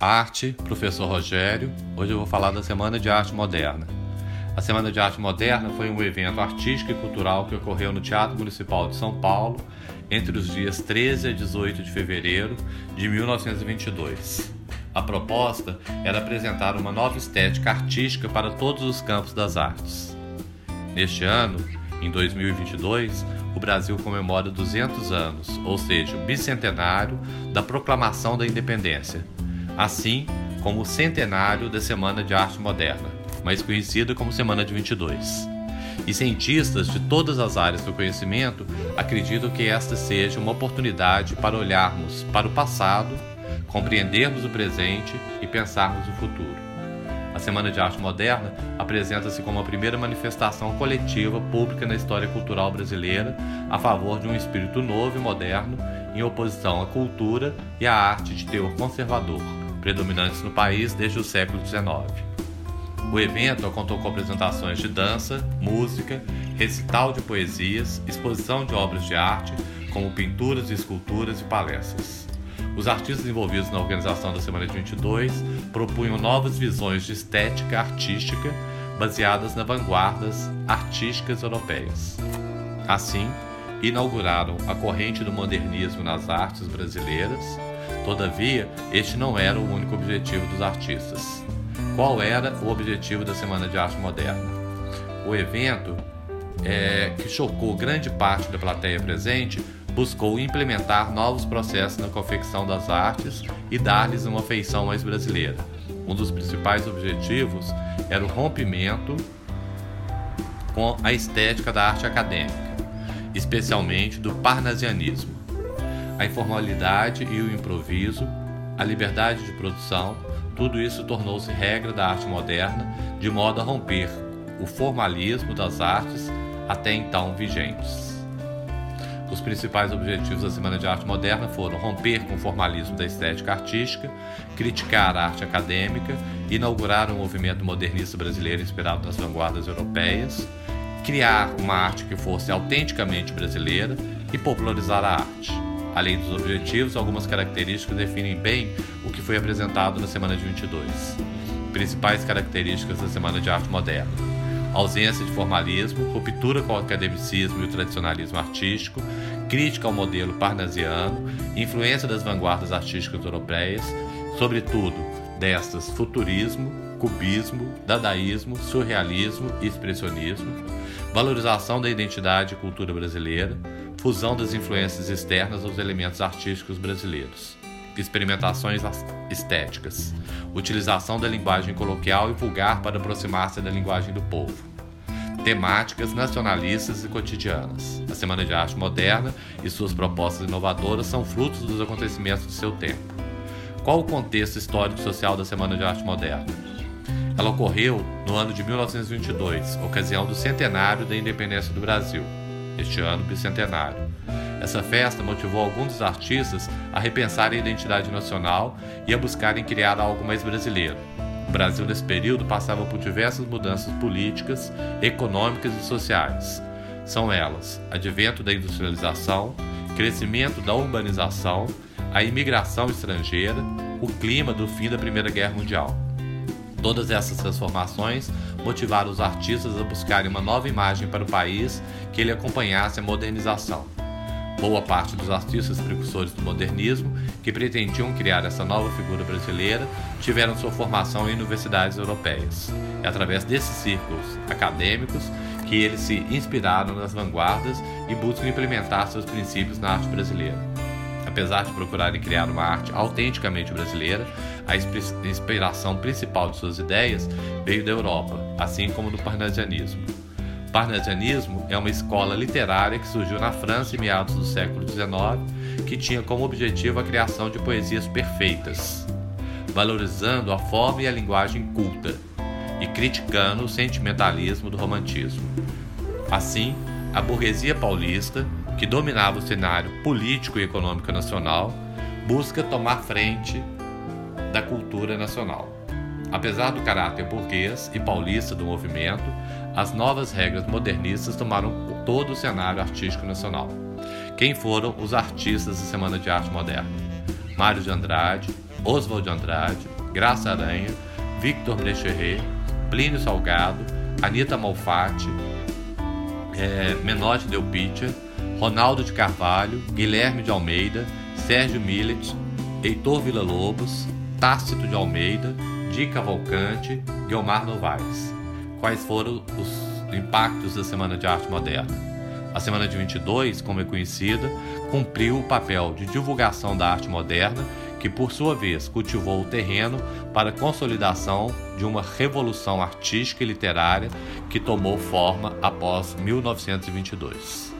Arte, professor Rogério. Hoje eu vou falar da Semana de Arte Moderna. A Semana de Arte Moderna foi um evento artístico e cultural que ocorreu no Teatro Municipal de São Paulo entre os dias 13 a 18 de fevereiro de 1922. A proposta era apresentar uma nova estética artística para todos os campos das artes. Neste ano, em 2022, o Brasil comemora 200 anos, ou seja, o bicentenário da proclamação da independência, assim como o centenário da Semana de Arte Moderna, mais conhecida como Semana de 22. E cientistas de todas as áreas do conhecimento acreditam que esta seja uma oportunidade para olharmos para o passado, compreendermos o presente e pensarmos o futuro. A Semana de Arte Moderna apresenta-se como a primeira manifestação coletiva pública na história cultural brasileira a favor de um espírito novo e moderno em oposição à cultura e à arte de teor conservador, predominantes no país desde o século XIX. O evento contou com apresentações de dança, música, recital de poesias, exposição de obras de arte, como pinturas, esculturas e palestras. Os artistas envolvidos na organização da Semana de 22 propunham novas visões de estética artística baseadas nas vanguardas artísticas europeias. Assim, inauguraram a corrente do modernismo nas artes brasileiras. Todavia, este não era o único objetivo dos artistas. Qual era o objetivo da Semana de Arte Moderna? O evento, é, que chocou grande parte da plateia presente, buscou implementar novos processos na confecção das artes e dar-lhes uma feição mais brasileira. Um dos principais objetivos era o rompimento com a estética da arte acadêmica, especialmente do parnasianismo. A informalidade e o improviso, a liberdade de produção, tudo isso tornou-se regra da arte moderna, de modo a romper o formalismo das artes até então vigentes. Os principais objetivos da Semana de Arte Moderna foram romper com o formalismo da estética artística, criticar a arte acadêmica, inaugurar um movimento modernista brasileiro inspirado nas vanguardas europeias, criar uma arte que fosse autenticamente brasileira e popularizar a arte. Além dos objetivos, algumas características definem bem o que foi apresentado na Semana de 22. Principais características da Semana de Arte Moderna ausência de formalismo, ruptura com o academicismo e o tradicionalismo artístico, crítica ao modelo parnasiano, influência das vanguardas artísticas europeias, sobretudo destas futurismo, cubismo, dadaísmo, surrealismo e expressionismo, valorização da identidade e cultura brasileira, fusão das influências externas aos elementos artísticos brasileiros experimentações estéticas, utilização da linguagem coloquial e vulgar para aproximar-se da linguagem do povo, temáticas nacionalistas e cotidianas. A Semana de Arte Moderna e suas propostas inovadoras são frutos dos acontecimentos do seu tempo. Qual o contexto histórico e social da Semana de Arte Moderna? Ela ocorreu no ano de 1922, ocasião do centenário da independência do Brasil, este ano bicentenário. Essa festa motivou alguns dos artistas a repensarem a identidade nacional e a buscarem criar algo mais brasileiro. O Brasil, nesse período, passava por diversas mudanças políticas, econômicas e sociais. São elas: advento da industrialização, crescimento da urbanização, a imigração estrangeira, o clima do fim da Primeira Guerra Mundial. Todas essas transformações motivaram os artistas a buscarem uma nova imagem para o país que ele acompanhasse a modernização. Boa parte dos artistas precursores do modernismo, que pretendiam criar essa nova figura brasileira, tiveram sua formação em universidades europeias. É através desses círculos acadêmicos que eles se inspiraram nas vanguardas e buscam implementar seus princípios na arte brasileira. Apesar de procurarem criar uma arte autenticamente brasileira, a inspiração principal de suas ideias veio da Europa, assim como do parnasianismo. Parnasianismo é uma escola literária que surgiu na França em meados do século XIX, que tinha como objetivo a criação de poesias perfeitas, valorizando a forma e a linguagem culta e criticando o sentimentalismo do romantismo. Assim, a burguesia paulista, que dominava o cenário político e econômico nacional, busca tomar frente da cultura nacional. Apesar do caráter burguês e paulista do movimento, as novas regras modernistas tomaram todo o cenário artístico nacional. Quem foram os artistas da Semana de Arte Moderna? Mário de Andrade, Oswald de Andrade, Graça Aranha, Victor Brecheret, Plínio Salgado, Anita Malfatti, é, Menotti Del Pitcher, Ronaldo de Carvalho, Guilherme de Almeida, Sérgio Millet, Heitor Villa-Lobos, Tácito de Almeida, Di Cavalcante, Guilmar Novaes. Quais foram os impactos da Semana de Arte Moderna? A Semana de 22, como é conhecida, cumpriu o papel de divulgação da arte moderna, que por sua vez cultivou o terreno para a consolidação de uma revolução artística e literária que tomou forma após 1922.